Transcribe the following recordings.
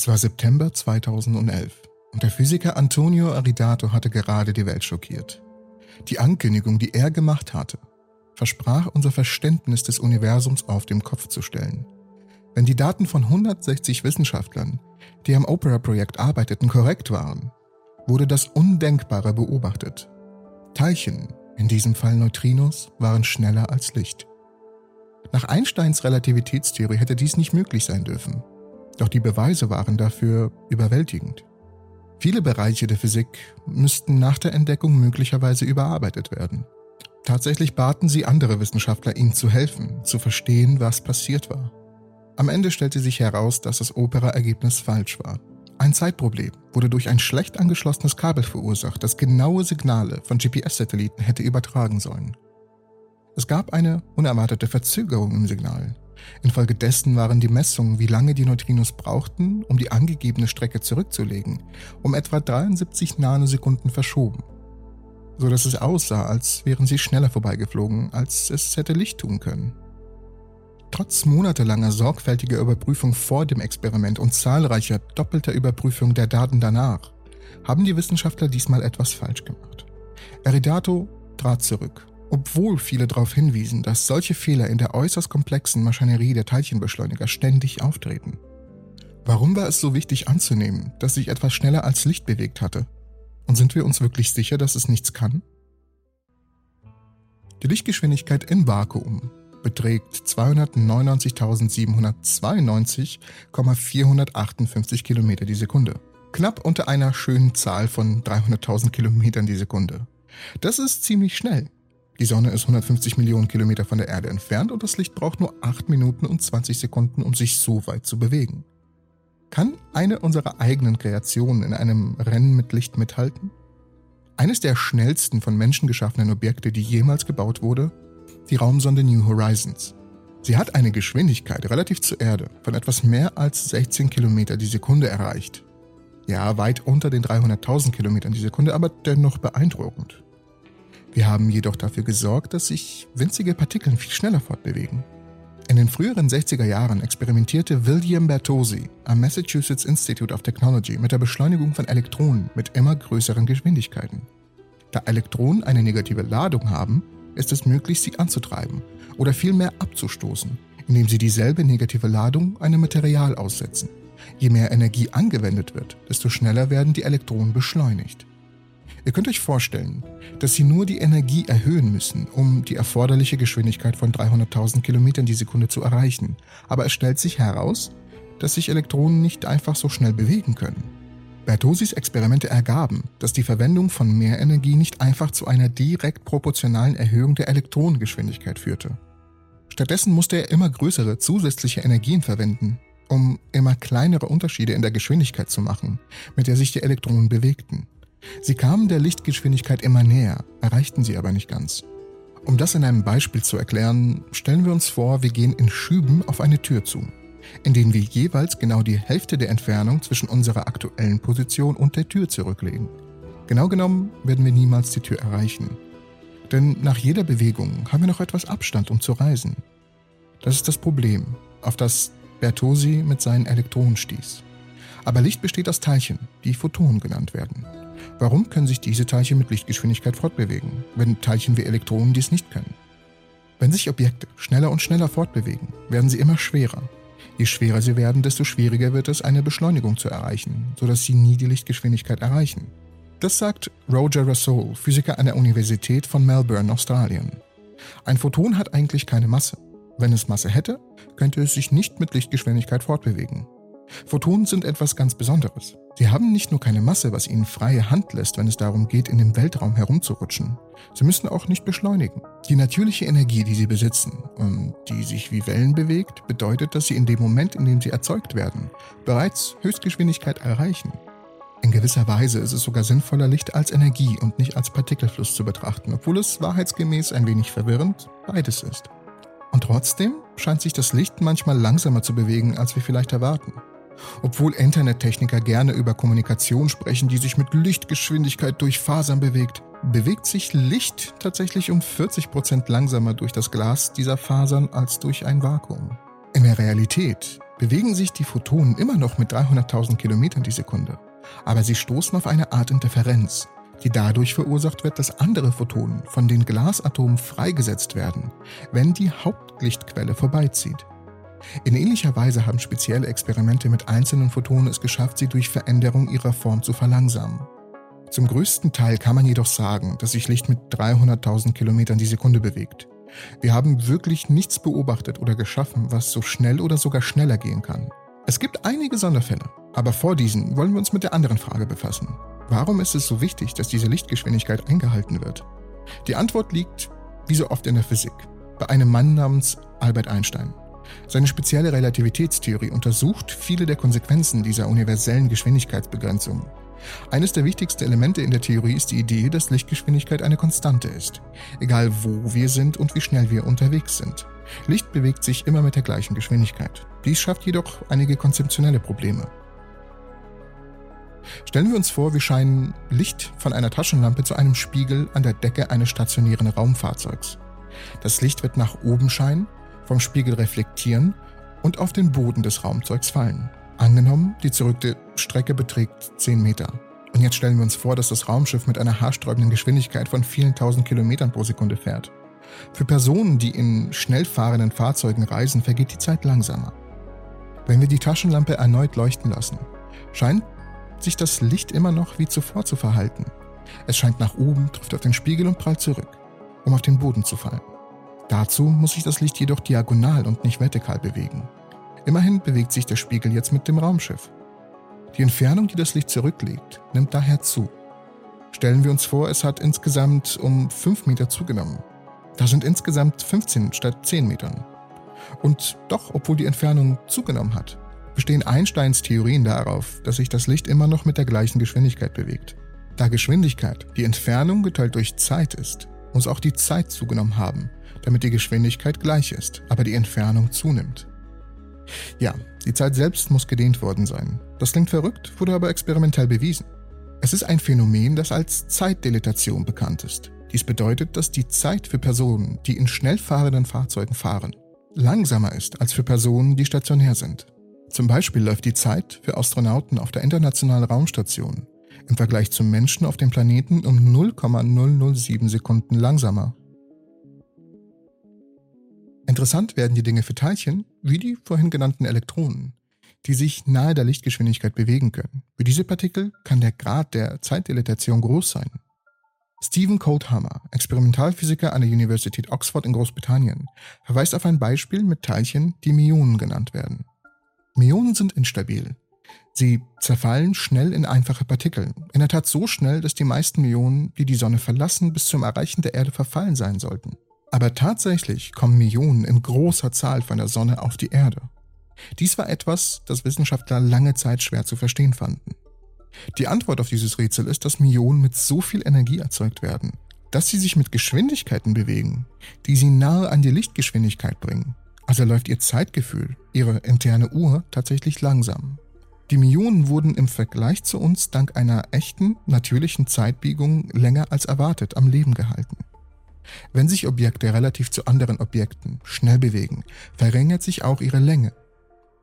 Es war September 2011 und der Physiker Antonio Aridato hatte gerade die Welt schockiert. Die Ankündigung, die er gemacht hatte, versprach unser Verständnis des Universums auf den Kopf zu stellen. Wenn die Daten von 160 Wissenschaftlern, die am Opera-Projekt arbeiteten, korrekt waren, wurde das Undenkbare beobachtet. Teilchen, in diesem Fall Neutrinos, waren schneller als Licht. Nach Einsteins Relativitätstheorie hätte dies nicht möglich sein dürfen. Doch die Beweise waren dafür überwältigend. Viele Bereiche der Physik müssten nach der Entdeckung möglicherweise überarbeitet werden. Tatsächlich baten sie andere Wissenschaftler, ihnen zu helfen, zu verstehen, was passiert war. Am Ende stellte sich heraus, dass das Opera-Ergebnis falsch war. Ein Zeitproblem wurde durch ein schlecht angeschlossenes Kabel verursacht, das genaue Signale von GPS-Satelliten hätte übertragen sollen. Es gab eine unerwartete Verzögerung im Signal. Infolgedessen waren die Messungen, wie lange die Neutrinos brauchten, um die angegebene Strecke zurückzulegen, um etwa 73 Nanosekunden verschoben, so dass es aussah, als wären sie schneller vorbeigeflogen, als es hätte Licht tun können. Trotz monatelanger sorgfältiger Überprüfung vor dem Experiment und zahlreicher doppelter Überprüfung der Daten danach haben die Wissenschaftler diesmal etwas falsch gemacht. Eridato trat zurück, obwohl viele darauf hinwiesen, dass solche Fehler in der äußerst komplexen Maschinerie der Teilchenbeschleuniger ständig auftreten. Warum war es so wichtig anzunehmen, dass sich etwas schneller als Licht bewegt hatte? Und sind wir uns wirklich sicher, dass es nichts kann? Die Lichtgeschwindigkeit im Vakuum beträgt 299.792,458 Kilometer die Sekunde. Knapp unter einer schönen Zahl von 300.000 Kilometern die Sekunde. Das ist ziemlich schnell. Die Sonne ist 150 Millionen Kilometer von der Erde entfernt und das Licht braucht nur 8 Minuten und 20 Sekunden, um sich so weit zu bewegen. Kann eine unserer eigenen Kreationen in einem Rennen mit Licht mithalten? Eines der schnellsten von Menschen geschaffenen Objekte, die jemals gebaut wurde, die Raumsonde New Horizons. Sie hat eine Geschwindigkeit relativ zur Erde von etwas mehr als 16 Kilometer die Sekunde erreicht. Ja, weit unter den 300.000 Kilometern die Sekunde, aber dennoch beeindruckend. Wir haben jedoch dafür gesorgt, dass sich winzige Partikel viel schneller fortbewegen. In den früheren 60er Jahren experimentierte William Bertozzi am Massachusetts Institute of Technology mit der Beschleunigung von Elektronen mit immer größeren Geschwindigkeiten. Da Elektronen eine negative Ladung haben, ist es möglich, sie anzutreiben oder vielmehr abzustoßen, indem sie dieselbe negative Ladung einem Material aussetzen. Je mehr Energie angewendet wird, desto schneller werden die Elektronen beschleunigt. Ihr könnt euch vorstellen, dass sie nur die Energie erhöhen müssen, um die erforderliche Geschwindigkeit von 300.000 Kilometern die Sekunde zu erreichen. Aber es stellt sich heraus, dass sich Elektronen nicht einfach so schnell bewegen können. Bertosis Experimente ergaben, dass die Verwendung von mehr Energie nicht einfach zu einer direkt proportionalen Erhöhung der Elektronengeschwindigkeit führte. Stattdessen musste er immer größere zusätzliche Energien verwenden, um immer kleinere Unterschiede in der Geschwindigkeit zu machen, mit der sich die Elektronen bewegten. Sie kamen der Lichtgeschwindigkeit immer näher, erreichten sie aber nicht ganz. Um das in einem Beispiel zu erklären, stellen wir uns vor, wir gehen in Schüben auf eine Tür zu in denen wir jeweils genau die Hälfte der Entfernung zwischen unserer aktuellen Position und der Tür zurücklegen. Genau genommen werden wir niemals die Tür erreichen. Denn nach jeder Bewegung haben wir noch etwas Abstand, um zu reisen. Das ist das Problem, auf das Bertozzi mit seinen Elektronen stieß. Aber Licht besteht aus Teilchen, die Photonen genannt werden. Warum können sich diese Teilchen mit Lichtgeschwindigkeit fortbewegen, wenn Teilchen wie Elektronen dies nicht können? Wenn sich Objekte schneller und schneller fortbewegen, werden sie immer schwerer Je schwerer sie werden, desto schwieriger wird es, eine Beschleunigung zu erreichen, sodass sie nie die Lichtgeschwindigkeit erreichen. Das sagt Roger Russell, Physiker an der Universität von Melbourne, Australien. Ein Photon hat eigentlich keine Masse. Wenn es Masse hätte, könnte es sich nicht mit Lichtgeschwindigkeit fortbewegen. Photonen sind etwas ganz Besonderes. Sie haben nicht nur keine Masse, was ihnen freie Hand lässt, wenn es darum geht, in dem Weltraum herumzurutschen. Sie müssen auch nicht beschleunigen. Die natürliche Energie, die sie besitzen und die sich wie Wellen bewegt, bedeutet, dass sie in dem Moment, in dem sie erzeugt werden, bereits Höchstgeschwindigkeit erreichen. In gewisser Weise ist es sogar sinnvoller, Licht als Energie und nicht als Partikelfluss zu betrachten, obwohl es wahrheitsgemäß ein wenig verwirrend beides ist. Und trotzdem scheint sich das Licht manchmal langsamer zu bewegen, als wir vielleicht erwarten. Obwohl Internettechniker gerne über Kommunikation sprechen, die sich mit Lichtgeschwindigkeit durch Fasern bewegt, bewegt sich Licht tatsächlich um 40% langsamer durch das Glas dieser Fasern als durch ein Vakuum. In der Realität bewegen sich die Photonen immer noch mit 300.000 Kilometern die Sekunde, aber sie stoßen auf eine Art Interferenz, die dadurch verursacht wird, dass andere Photonen von den Glasatomen freigesetzt werden, wenn die Hauptlichtquelle vorbeizieht. In ähnlicher Weise haben spezielle Experimente mit einzelnen Photonen es geschafft, sie durch Veränderung ihrer Form zu verlangsamen. Zum größten Teil kann man jedoch sagen, dass sich Licht mit 300.000 Kilometern die Sekunde bewegt. Wir haben wirklich nichts beobachtet oder geschaffen, was so schnell oder sogar schneller gehen kann. Es gibt einige Sonderfälle, aber vor diesen wollen wir uns mit der anderen Frage befassen. Warum ist es so wichtig, dass diese Lichtgeschwindigkeit eingehalten wird? Die Antwort liegt, wie so oft in der Physik, bei einem Mann namens Albert Einstein. Seine spezielle Relativitätstheorie untersucht viele der Konsequenzen dieser universellen Geschwindigkeitsbegrenzung. Eines der wichtigsten Elemente in der Theorie ist die Idee, dass Lichtgeschwindigkeit eine Konstante ist, egal wo wir sind und wie schnell wir unterwegs sind. Licht bewegt sich immer mit der gleichen Geschwindigkeit. Dies schafft jedoch einige konzeptionelle Probleme. Stellen wir uns vor, wir scheinen Licht von einer Taschenlampe zu einem Spiegel an der Decke eines stationären Raumfahrzeugs. Das Licht wird nach oben scheinen vom Spiegel reflektieren und auf den Boden des Raumzeugs fallen. Angenommen, die zurückte Strecke beträgt 10 Meter. Und jetzt stellen wir uns vor, dass das Raumschiff mit einer haarsträubenden Geschwindigkeit von vielen tausend Kilometern pro Sekunde fährt. Für Personen, die in schnell fahrenden Fahrzeugen reisen, vergeht die Zeit langsamer. Wenn wir die Taschenlampe erneut leuchten lassen, scheint sich das Licht immer noch wie zuvor zu verhalten. Es scheint nach oben, trifft auf den Spiegel und prallt zurück, um auf den Boden zu fallen. Dazu muss sich das Licht jedoch diagonal und nicht vertikal bewegen. Immerhin bewegt sich der Spiegel jetzt mit dem Raumschiff. Die Entfernung, die das Licht zurücklegt, nimmt daher zu. Stellen wir uns vor, es hat insgesamt um 5 Meter zugenommen. Da sind insgesamt 15 statt 10 Metern. Und doch, obwohl die Entfernung zugenommen hat, bestehen Einsteins Theorien darauf, dass sich das Licht immer noch mit der gleichen Geschwindigkeit bewegt. Da Geschwindigkeit die Entfernung geteilt durch Zeit ist, muss auch die Zeit zugenommen haben, damit die Geschwindigkeit gleich ist, aber die Entfernung zunimmt. Ja, die Zeit selbst muss gedehnt worden sein. Das klingt verrückt, wurde aber experimentell bewiesen. Es ist ein Phänomen, das als Zeitdilatation bekannt ist. Dies bedeutet, dass die Zeit für Personen, die in schnell fahrenden Fahrzeugen fahren, langsamer ist als für Personen, die stationär sind. Zum Beispiel läuft die Zeit für Astronauten auf der Internationalen Raumstation im Vergleich zum Menschen auf dem Planeten um 0,007 Sekunden langsamer. Interessant werden die Dinge für Teilchen, wie die vorhin genannten Elektronen, die sich nahe der Lichtgeschwindigkeit bewegen können. Für diese Partikel kann der Grad der Zeitdilatation groß sein. Stephen Coldhammer, Experimentalphysiker an der University Oxford in Großbritannien, verweist auf ein Beispiel mit Teilchen, die Myonen genannt werden. Myonen sind instabil. Sie zerfallen schnell in einfache Partikel. In der Tat so schnell, dass die meisten Myonen, die die Sonne verlassen, bis zum Erreichen der Erde verfallen sein sollten. Aber tatsächlich kommen Millionen in großer Zahl von der Sonne auf die Erde. Dies war etwas, das Wissenschaftler lange Zeit schwer zu verstehen fanden. Die Antwort auf dieses Rätsel ist, dass Millionen mit so viel Energie erzeugt werden, dass sie sich mit Geschwindigkeiten bewegen, die sie nahe an die Lichtgeschwindigkeit bringen. Also läuft ihr Zeitgefühl, ihre interne Uhr tatsächlich langsam. Die Millionen wurden im Vergleich zu uns dank einer echten, natürlichen Zeitbiegung länger als erwartet am Leben gehalten. Wenn sich Objekte relativ zu anderen Objekten schnell bewegen, verringert sich auch ihre Länge.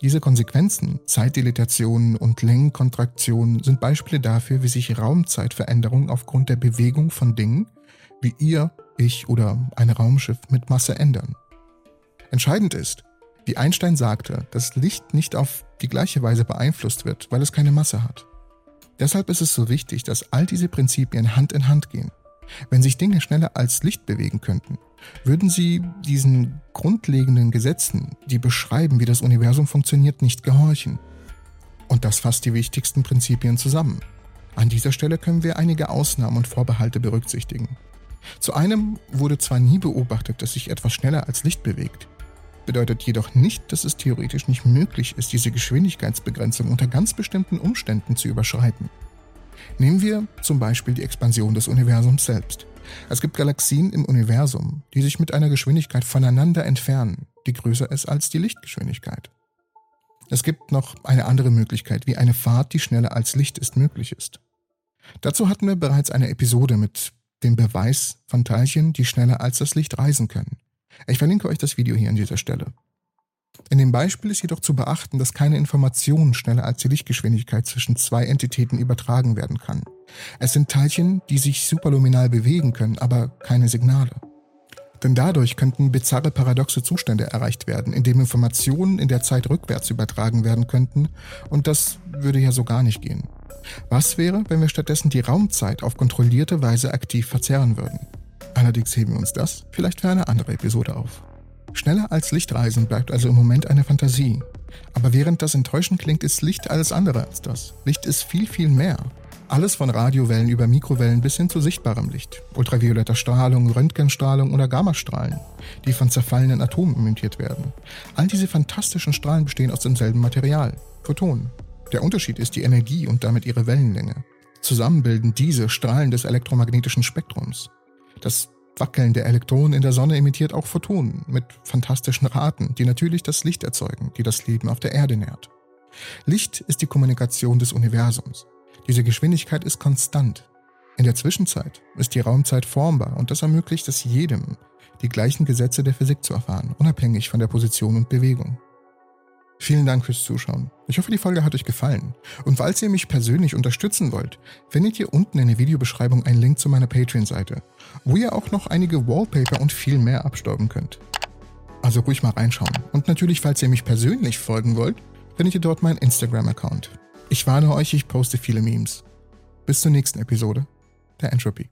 Diese Konsequenzen, Zeitdilatationen und Längenkontraktionen sind Beispiele dafür, wie sich Raumzeitveränderungen aufgrund der Bewegung von Dingen wie ihr, ich oder ein Raumschiff mit Masse ändern. Entscheidend ist, wie Einstein sagte, dass Licht nicht auf die gleiche Weise beeinflusst wird, weil es keine Masse hat. Deshalb ist es so wichtig, dass all diese Prinzipien Hand in Hand gehen. Wenn sich Dinge schneller als Licht bewegen könnten, würden sie diesen grundlegenden Gesetzen, die beschreiben, wie das Universum funktioniert, nicht gehorchen. Und das fasst die wichtigsten Prinzipien zusammen. An dieser Stelle können wir einige Ausnahmen und Vorbehalte berücksichtigen. Zu einem wurde zwar nie beobachtet, dass sich etwas schneller als Licht bewegt, bedeutet jedoch nicht, dass es theoretisch nicht möglich ist, diese Geschwindigkeitsbegrenzung unter ganz bestimmten Umständen zu überschreiten. Nehmen wir zum Beispiel die Expansion des Universums selbst. Es gibt Galaxien im Universum, die sich mit einer Geschwindigkeit voneinander entfernen, die größer ist als die Lichtgeschwindigkeit. Es gibt noch eine andere Möglichkeit, wie eine Fahrt, die schneller als Licht ist, möglich ist. Dazu hatten wir bereits eine Episode mit dem Beweis von Teilchen, die schneller als das Licht reisen können. Ich verlinke euch das Video hier an dieser Stelle. In dem Beispiel ist jedoch zu beachten, dass keine Information schneller als die Lichtgeschwindigkeit zwischen zwei Entitäten übertragen werden kann. Es sind Teilchen, die sich superluminal bewegen können, aber keine Signale. Denn dadurch könnten bizarre paradoxe Zustände erreicht werden, in denen Informationen in der Zeit rückwärts übertragen werden könnten, und das würde ja so gar nicht gehen. Was wäre, wenn wir stattdessen die Raumzeit auf kontrollierte Weise aktiv verzerren würden? Allerdings heben wir uns das vielleicht für eine andere Episode auf. Schneller als Lichtreisen bleibt also im Moment eine Fantasie. Aber während das enttäuschend klingt, ist Licht alles andere als das. Licht ist viel, viel mehr. Alles von Radiowellen über Mikrowellen bis hin zu sichtbarem Licht, ultravioletter Strahlung, Röntgenstrahlung oder Gammastrahlen, die von zerfallenen Atomen emittiert werden. All diese fantastischen Strahlen bestehen aus demselben Material, Photonen. Der Unterschied ist die Energie und damit ihre Wellenlänge. Zusammen bilden diese Strahlen des elektromagnetischen Spektrums. Das Wackeln der Elektronen in der Sonne emittiert auch Photonen mit fantastischen Raten, die natürlich das Licht erzeugen, die das Leben auf der Erde nährt. Licht ist die Kommunikation des Universums. Diese Geschwindigkeit ist konstant. In der Zwischenzeit ist die Raumzeit formbar und das ermöglicht es jedem, die gleichen Gesetze der Physik zu erfahren, unabhängig von der Position und Bewegung. Vielen Dank fürs Zuschauen. Ich hoffe, die Folge hat euch gefallen. Und falls ihr mich persönlich unterstützen wollt, findet ihr unten in der Videobeschreibung einen Link zu meiner Patreon-Seite, wo ihr auch noch einige Wallpaper und viel mehr abstauben könnt. Also ruhig mal reinschauen. Und natürlich, falls ihr mich persönlich folgen wollt, findet ihr dort meinen Instagram-Account. Ich warne euch, ich poste viele Memes. Bis zur nächsten Episode der Entropy.